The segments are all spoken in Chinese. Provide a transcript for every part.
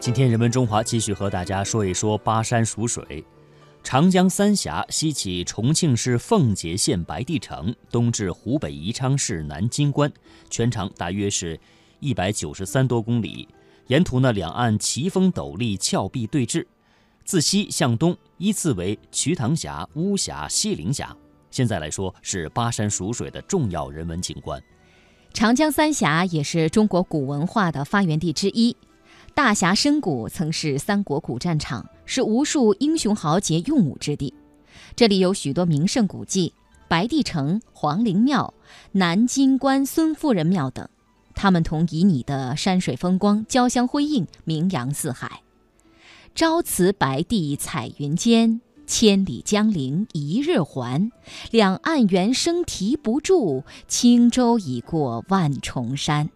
今天人文中华继续和大家说一说巴山蜀水。长江三峡西起重庆市奉节县白帝城，东至湖北宜昌市南京关，全长大约是一百九十三多公里。沿途呢，两岸奇峰陡立，峭壁对峙。自西向东，依次为瞿塘峡、巫峡、西陵峡。现在来说，是巴山蜀水的重要人文景观。长江三峡也是中国古文化的发源地之一。大峡深谷曾是三国古战场，是无数英雄豪杰用武之地。这里有许多名胜古迹，白帝城、皇陵庙、南京关孙夫人庙等，它们同旖旎的山水风光交相辉映，名扬四海。朝辞白帝彩云间，千里江陵一日还。两岸猿声啼不住，轻舟已过万重山。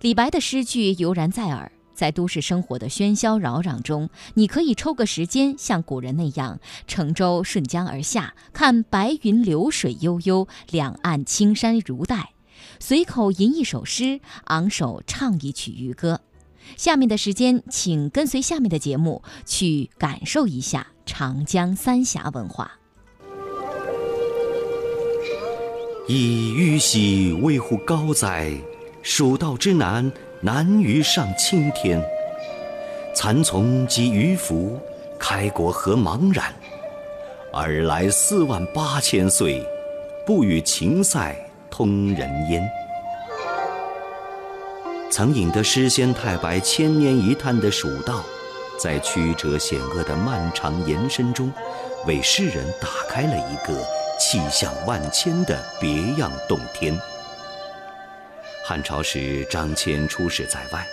李白的诗句犹然在耳。在都市生活的喧嚣扰攘中，你可以抽个时间，像古人那样乘舟顺江而下，看白云流水悠悠，两岸青山如黛，随口吟一首诗，昂首唱一曲渔歌。下面的时间，请跟随下面的节目去感受一下长江三峡文化。以玉玺维护高哉，蜀道之难。难于上青天，蚕丛及鱼凫，开国何茫然？尔来四万八千岁，不与秦塞通人烟。曾引得诗仙太白千年一叹的蜀道，在曲折险恶的漫长延伸中，为诗人打开了一个气象万千的别样洞天。汉朝时，张骞出使在外，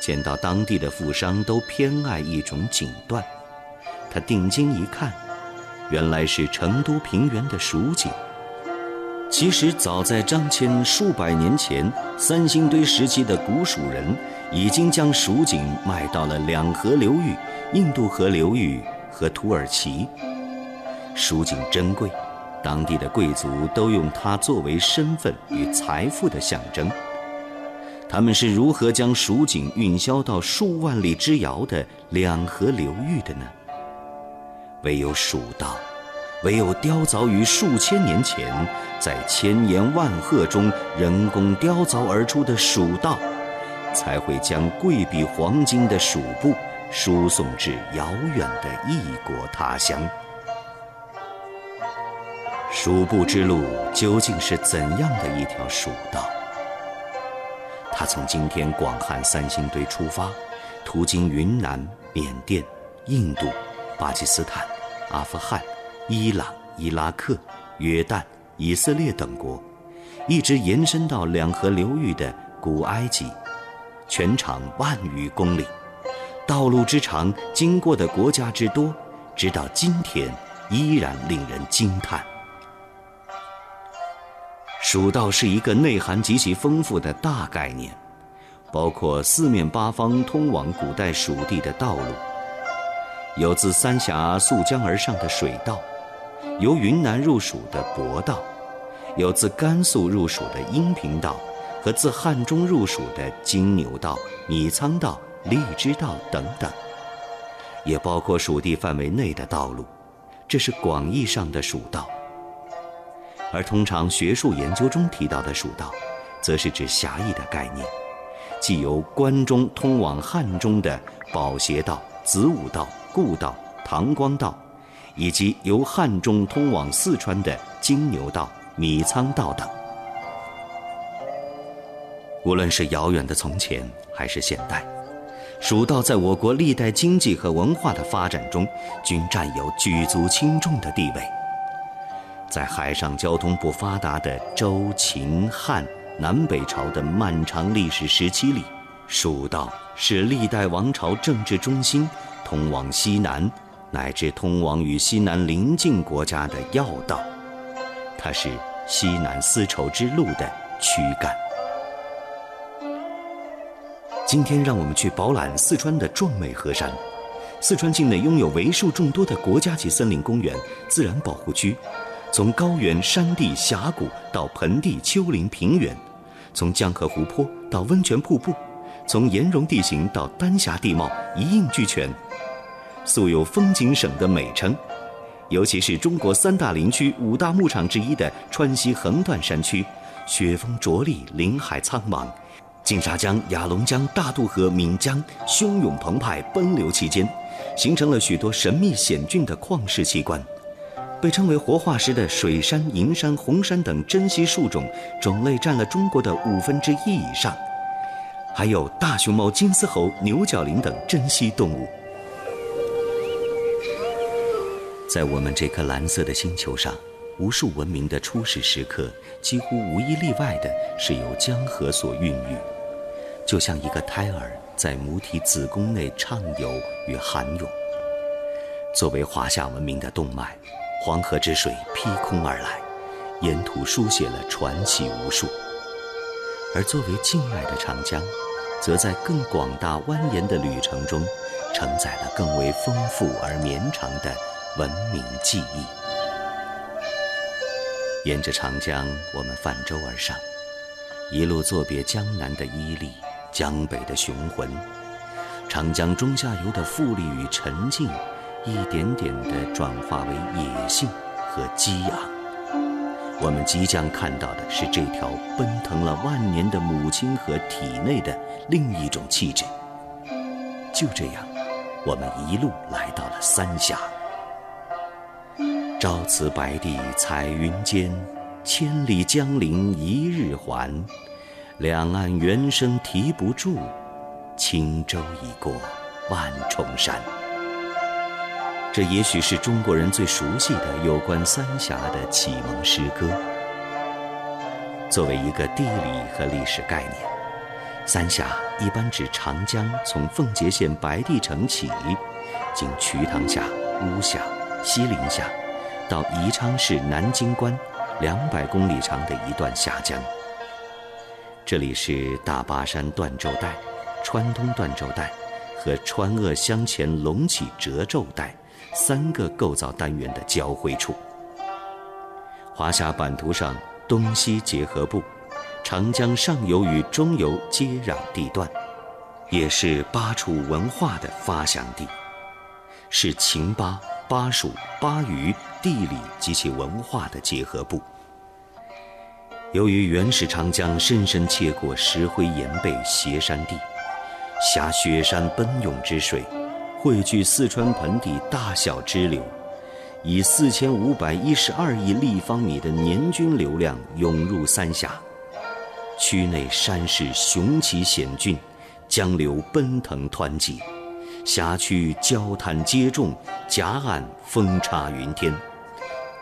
见到当地的富商都偏爱一种锦缎，他定睛一看，原来是成都平原的蜀锦。其实，早在张骞数百年前，三星堆时期的古蜀人已经将蜀锦卖到了两河流域、印度河流域和土耳其。蜀锦珍贵。当地的贵族都用它作为身份与财富的象征。他们是如何将蜀锦运销到数万里之遥的两河流域的呢？唯有蜀道，唯有雕凿于数千年前，在千言万壑中人工雕凿而出的蜀道，才会将贵比黄金的蜀布输送至遥远的异国他乡。蜀布之路究竟是怎样的一条蜀道？它从今天广汉三星堆出发，途经云南、缅甸、印度、巴基斯坦、阿富汗、伊朗、伊拉克、约旦、以色列等国，一直延伸到两河流域的古埃及，全长万余公里，道路之长，经过的国家之多，直到今天依然令人惊叹。蜀道是一个内涵极其丰富的大概念，包括四面八方通往古代蜀地的道路，有自三峡溯江而上的水道，由云南入蜀的博道，有自甘肃入蜀的阴平道，和自汉中入蜀的金牛道、米仓道、荔枝道等等，也包括蜀地范围内的道路，这是广义上的蜀道。而通常学术研究中提到的蜀道，则是指狭义的概念，即由关中通往汉中的宝协道、子午道、故道、唐光道，以及由汉中通往四川的金牛道、米仓道等。无论是遥远的从前，还是现代，蜀道在我国历代经济和文化的发展中，均占有举足轻重的地位。在海上交通不发达的周、秦、汉南北朝的漫长历史时期里，蜀道是历代王朝政治中心，通往西南乃至通往与西南邻近国家的要道，它是西南丝绸之路的躯干。今天，让我们去饱览四川的壮美河山。四川境内拥有为数众多的国家级森林公园、自然保护区。从高原、山地、峡谷到盆地、丘陵、平原，从江河湖泊到温泉瀑布，从岩溶地形到丹霞地貌一应俱全，素有“风景省”的美称。尤其是中国三大林区、五大牧场之一的川西横断山区，雪峰着立，林海苍茫，金沙江、雅砻江、大渡河、岷江汹涌澎湃奔流其间，形成了许多神秘险峻的旷世奇观。被称为活化石的水杉、银杉、红杉等珍稀树种，种类占了中国的五分之一以上。还有大熊猫、金丝猴、牛角羚等珍稀动物。在我们这颗蓝色的星球上，无数文明的初始时刻，几乎无一例外的是由江河所孕育，就像一个胎儿在母体子宫内畅游与涵涌。作为华夏文明的动脉，黄河之水劈空而来，沿途书写了传奇无数；而作为静脉的长江，则在更广大蜿蜒的旅程中，承载了更为丰富而绵长的。文明记忆，沿着长江，我们泛舟而上，一路作别江南的伊利，江北的雄浑，长江中下游的富丽与沉静，一点点地转化为野性和激昂。我们即将看到的是这条奔腾了万年的母亲河体内的另一种气质。就这样，我们一路来到了三峡。朝辞白帝彩云间，千里江陵一日还。两岸猿声啼不住，轻舟已过万重山。这也许是中国人最熟悉的有关三峡的启蒙诗歌。作为一个地理和历史概念，三峡一般指长江从奉节县白帝城起，经瞿塘峡、巫峡、西陵峡。到宜昌市南京关，两百公里长的一段峡江。这里是大巴山断皱带、川东断皱带和川鄂湘黔隆起褶皱带三个构造单元的交汇处。华夏版图上东西结合部，长江上游与中游接壤地段，也是巴楚文化的发祥地，是秦巴、巴蜀、巴渝。地理及其文化的结合部。由于原始长江深深切过石灰岩背斜山地，挟雪山奔涌之水，汇聚四川盆地大小支流，以四千五百一十二亿立方米的年均流量涌入三峡，区内山势雄奇险峻，江流奔腾湍急，峡区焦滩接重，夹岸风插云天。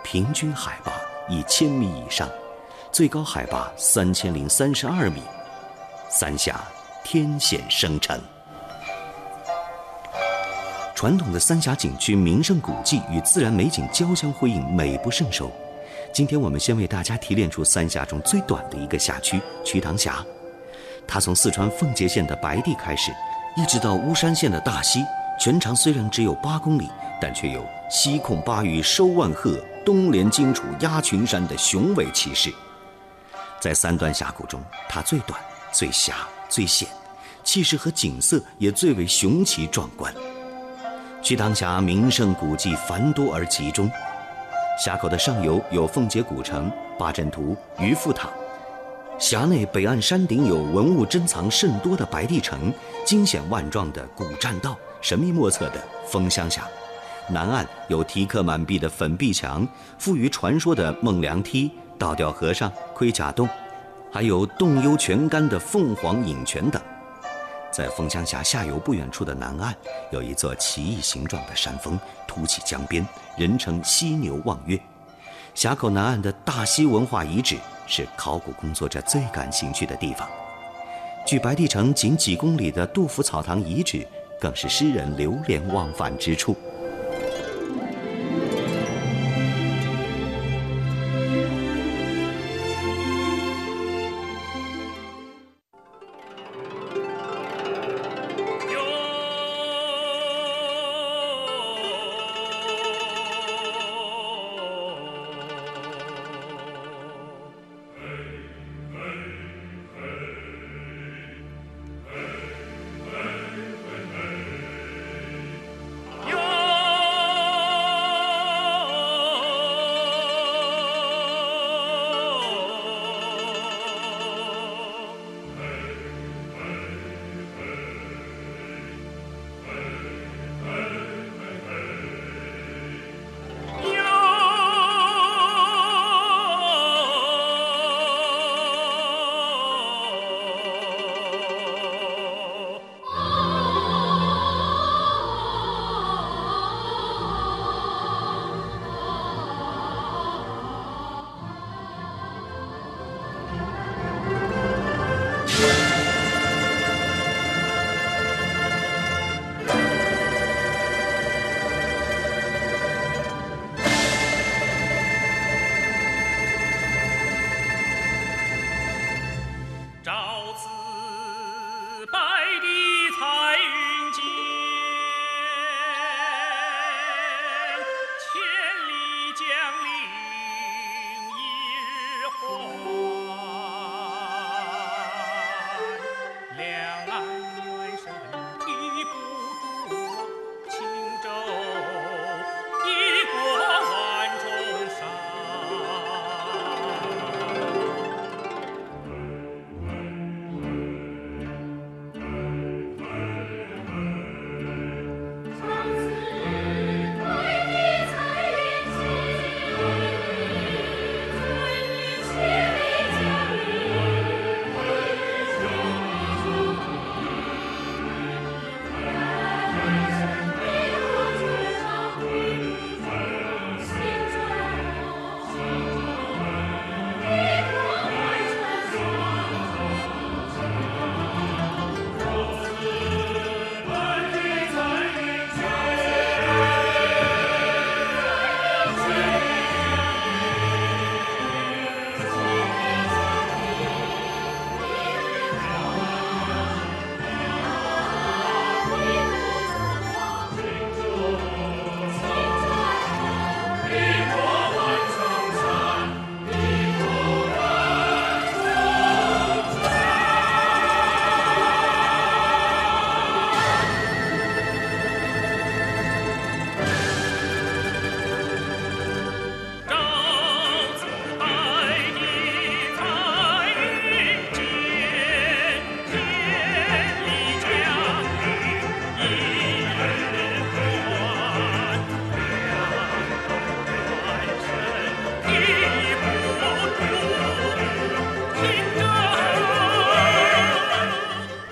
平均海拔一千米以上，最高海拔三千零三十二米，三峡天险生成。传统的三峡景区名胜古迹与自然美景交相辉映，美不胜收。今天我们先为大家提炼出三峡中最短的一个辖区——瞿塘峡。它从四川奉节县的白帝开始，一直到巫山县的大溪，全长虽然只有八公里，但却有“西控巴渝收万壑”。东连荆楚压群山的雄伟气势，在三段峡谷中，它最短、最狭、最险，气势和景色也最为雄奇壮观。瞿塘峡名胜古迹繁多而集中，峡口的上游有奉节古城、八阵图、渔父塔；峡内北岸山顶有文物珍藏甚多的白帝城、惊险万状的古栈道、神秘莫测的风箱峡。南岸有题刻满壁的粉壁墙、富于传说的孟良梯、倒吊和尚、盔甲洞，还有洞幽泉干的凤凰饮泉等。在封江峡下游不远处的南岸，有一座奇异形状的山峰突起江边，人称犀牛望月。峡口南岸的大溪文化遗址是考古工作者最感兴趣的地方。距白帝城仅几公里的杜甫草堂遗址，更是诗人流连忘返之处。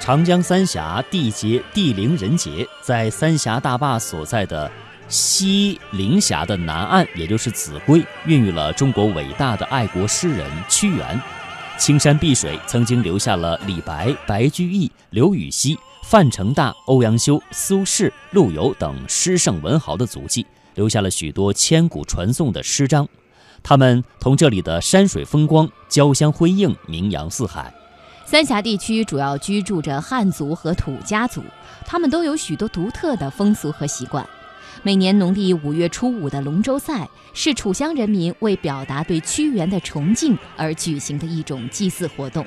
长江三峡地杰地灵人杰，在三峡大坝所在的西陵峡的南岸，也就是秭归，孕育了中国伟大的爱国诗人屈原。青山碧水曾经留下了李白、白居易、刘禹锡、范成大、欧阳修、苏轼、陆游等诗圣文豪的足迹，留下了许多千古传颂的诗章。他们同这里的山水风光交相辉映，名扬四海。三峡地区主要居住着汉族和土家族，他们都有许多独特的风俗和习惯。每年农历五月初五的龙舟赛，是楚乡人民为表达对屈原的崇敬而举行的一种祭祀活动。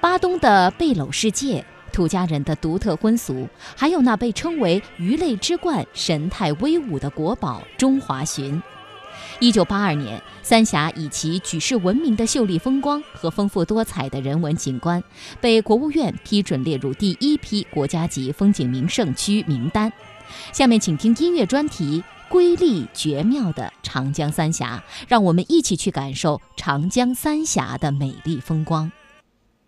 巴东的背篓世界，土家人的独特婚俗，还有那被称为鱼类之冠、神态威武的国宝中华鲟。一九八二年，三峡以其举世闻名的秀丽风光和丰富多彩的人文景观，被国务院批准列入第一批国家级风景名胜区名单。下面请听音乐专题《瑰丽绝妙的长江三峡》，让我们一起去感受长江三峡的美丽风光。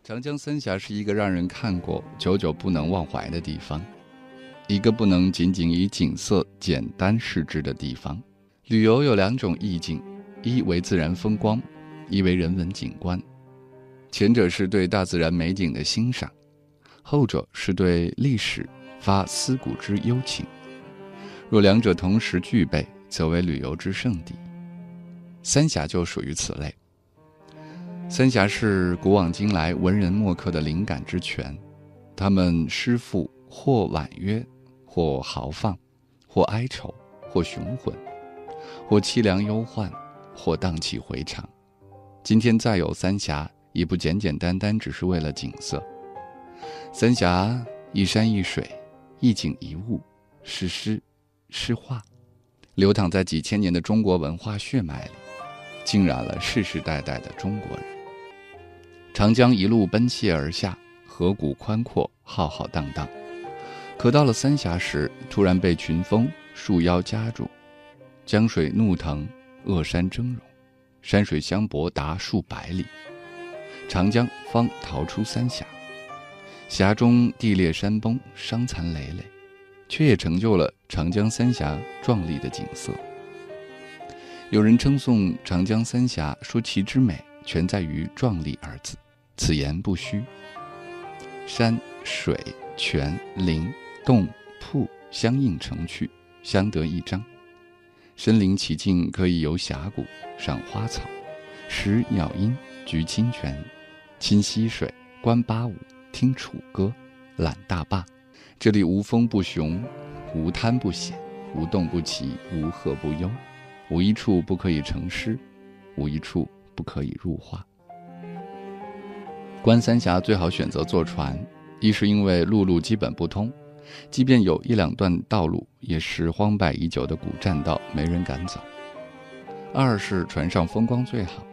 长江三峡是一个让人看过久久不能忘怀的地方，一个不能仅仅以景色简单视之的地方。旅游有两种意境，一为自然风光，一为人文景观。前者是对大自然美景的欣赏，后者是对历史发思古之幽情。若两者同时具备，则为旅游之圣地。三峡就属于此类。三峡是古往今来文人墨客的灵感之泉，他们诗赋或婉约，或豪放，或哀愁，或雄浑。或凄凉忧患，或荡气回肠。今天再有三峡，已不简简单单只是为了景色。三峡一山一水，一景一物，是诗，是画，流淌在几千年的中国文化血脉里，浸染了世世代代的中国人。长江一路奔泻而下，河谷宽阔，浩浩荡荡。可到了三峡时，突然被群峰束腰夹住。江水怒腾，恶山峥嵘，山水相搏达数百里，长江方逃出三峡。峡中地裂山崩，伤残累累，却也成就了长江三峡壮丽的景色。有人称颂长江三峡，说其之美全在于“壮丽”二字，此言不虚。山水泉林洞瀑相映成趣，相得益彰。身临其境，可以游峡谷、赏花草、识鸟音、举清泉、亲溪水、观八舞、听楚歌、览大坝。这里无峰不雄，无滩不险，无洞不奇，无壑不幽，无一处不可以成诗，无一处不可以入画。观三峡最好选择坐船，一是因为陆路基本不通。即便有一两段道路，也是荒败已久的古栈道，没人敢走。二是船上风光最好，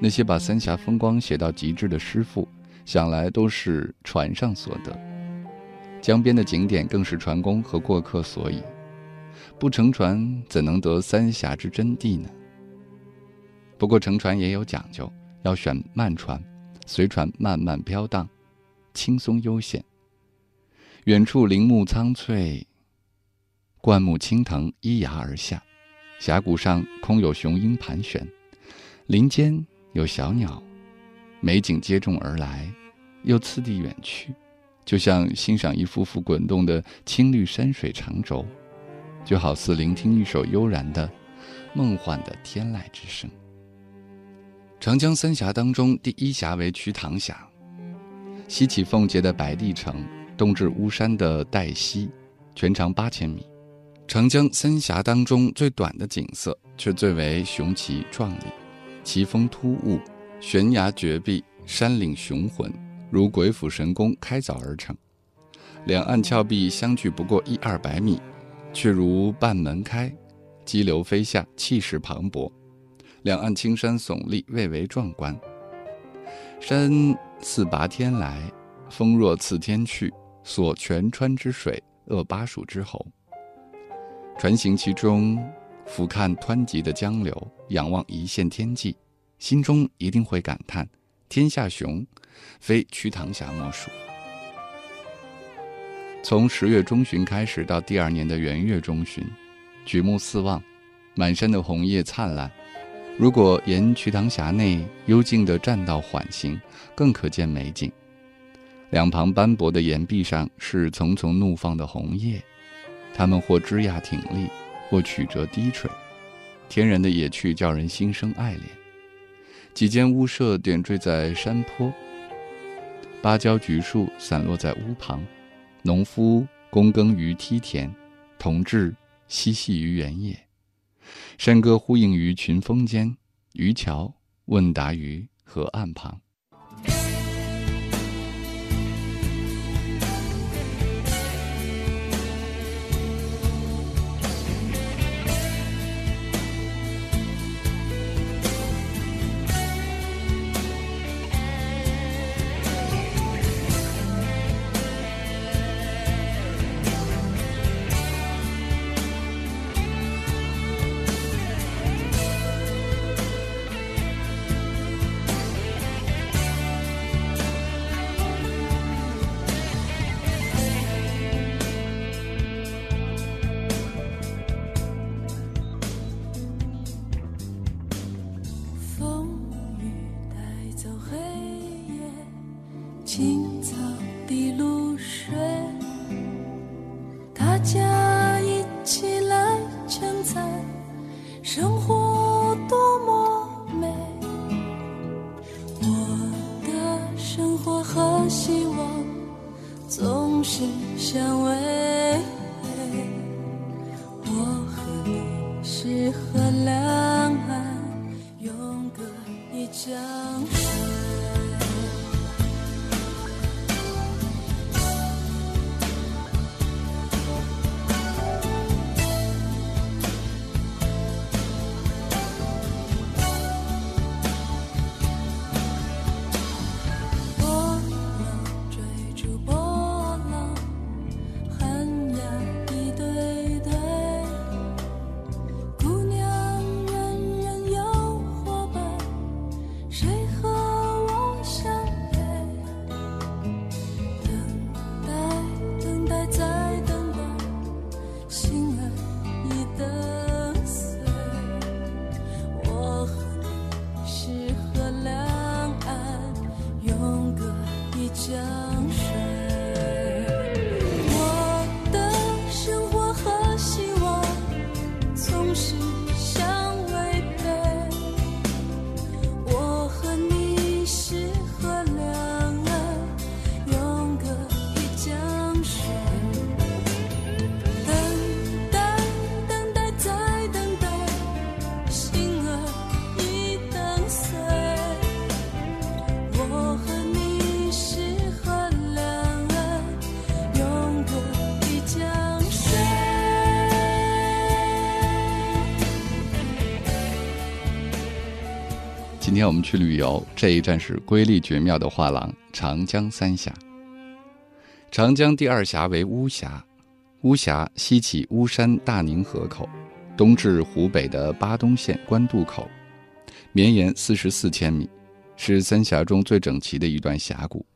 那些把三峡风光写到极致的诗赋，想来都是船上所得。江边的景点更是船工和过客所以，不乘船怎能得三峡之真谛呢？不过乘船也有讲究，要选慢船，随船慢慢飘荡，轻松悠闲。远处林木苍翠，灌木青藤依崖而下，峡谷上空有雄鹰盘旋，林间有小鸟，美景接踵而来，又次第远去，就像欣赏一幅幅滚动的青绿山水长轴，就好似聆听一首悠然的、梦幻的天籁之声。长江三峡当中，第一峡为瞿塘峡，西起奉节的白帝城。东至巫山的岱溪，全长八千米。长江三峡当中最短的景色，却最为雄奇壮丽。奇峰突兀，悬崖绝壁，山岭雄浑，如鬼斧神工开凿而成。两岸峭壁相距不过一二百米，却如半门开，激流飞下，气势磅礴。两岸青山耸立，蔚为壮观。山似拔天来，风若刺天去。所泉川之水，扼巴蜀之喉。船行其中，俯瞰湍急的江流，仰望一线天际，心中一定会感叹：天下雄，非瞿塘峡莫属。从十月中旬开始到第二年的元月中旬，举目四望，满山的红叶灿烂。如果沿瞿塘峡内幽静的栈道缓行，更可见美景。两旁斑驳的岩壁上是丛丛怒放的红叶，它们或枝桠挺立，或曲折低垂，天然的野趣叫人心生爱怜。几间屋舍点缀在山坡，芭蕉橘树散落在屋旁，农夫躬耕于梯田，同志嬉戏于原野。山歌呼应于群峰间，渔樵问答于河岸旁。天我们去旅游，这一站是瑰丽绝妙的画廊——长江三峡。长江第二峡为巫峡，巫峡西起巫山大宁河口，东至湖北的巴东县官渡口，绵延四十四千米，是三峡中最整齐的一段峡谷。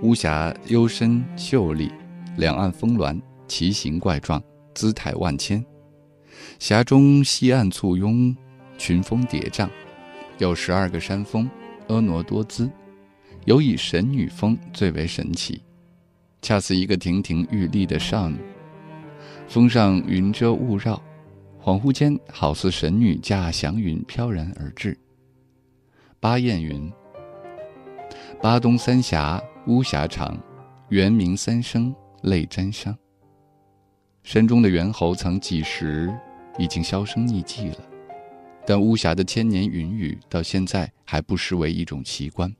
巫峡幽深秀丽，两岸峰峦奇形怪状，姿态万千。峡中西岸簇拥，群峰叠嶂。有十二个山峰，婀娜多姿，尤以神女峰最为神奇，恰似一个亭亭玉立的少女。峰上云遮雾绕，恍惚间好似神女驾祥云飘然而至。巴彦云：巴东三峡巫峡长，猿鸣三声泪沾裳。山中的猿猴曾几时已经销声匿迹了。但巫峡的千年云雨到现在还不失为一种奇观。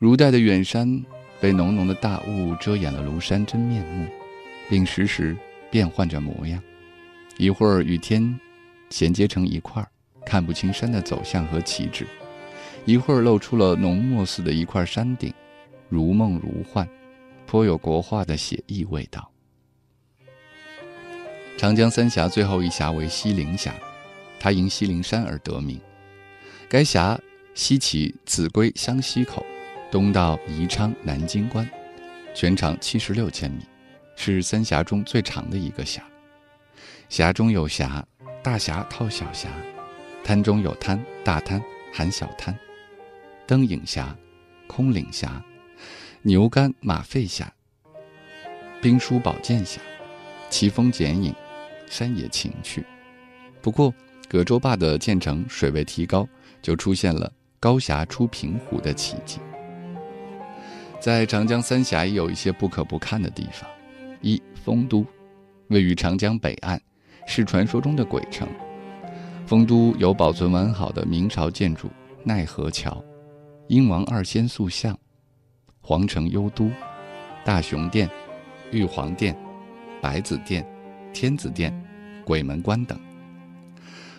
如带的远山被浓浓的大雾遮掩了庐山真面目，并时时变换着模样，一会儿与天衔接成一块儿，看不清山的走向和旗帜；一会儿露出了浓墨似的一块山顶，如梦如幻，颇有国画的写意味道。长江三峡最后一峡为西陵峡。它因西陵山而得名。该峡西起秭归湘西口，东到宜昌南京关，全长七十六千米。是三峡中最长的一个峡。峡中有峡，大峡套小峡；滩中有滩，大滩含小滩。灯影峡、空岭峡、牛肝马肺峡、兵书宝剑峡，奇峰剪影，山野情趣。不过，葛洲坝的建成，水位提高，就出现了高峡出平湖的奇迹。在长江三峡也有一些不可不看的地方。一，丰都，位于长江北岸，是传说中的鬼城。丰都有保存完好的明朝建筑奈何桥、英王二仙塑像、皇城幽都、大雄殿、玉皇殿、白子殿、天子殿、鬼门关等。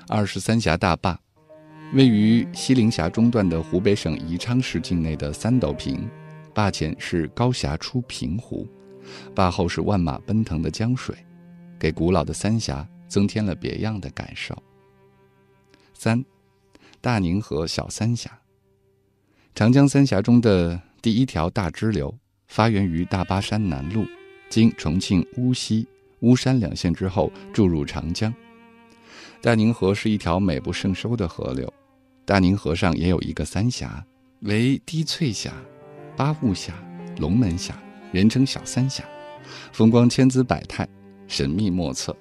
二是三峡大坝，位于西陵峡中段的湖北省宜昌市境内的三斗坪，坝前是高峡出平湖，坝后是万马奔腾的江水，给古老的三峡增添了别样的感受。三，大宁河小三峡，长江三峡中的第一条大支流，发源于大巴山南麓，经重庆巫溪、巫山两县之后，注入长江。大宁河是一条美不胜收的河流，大宁河上也有一个三峡，为滴翠峡、八步峡、龙门峡，人称小三峡，风光千姿百态，神秘莫测。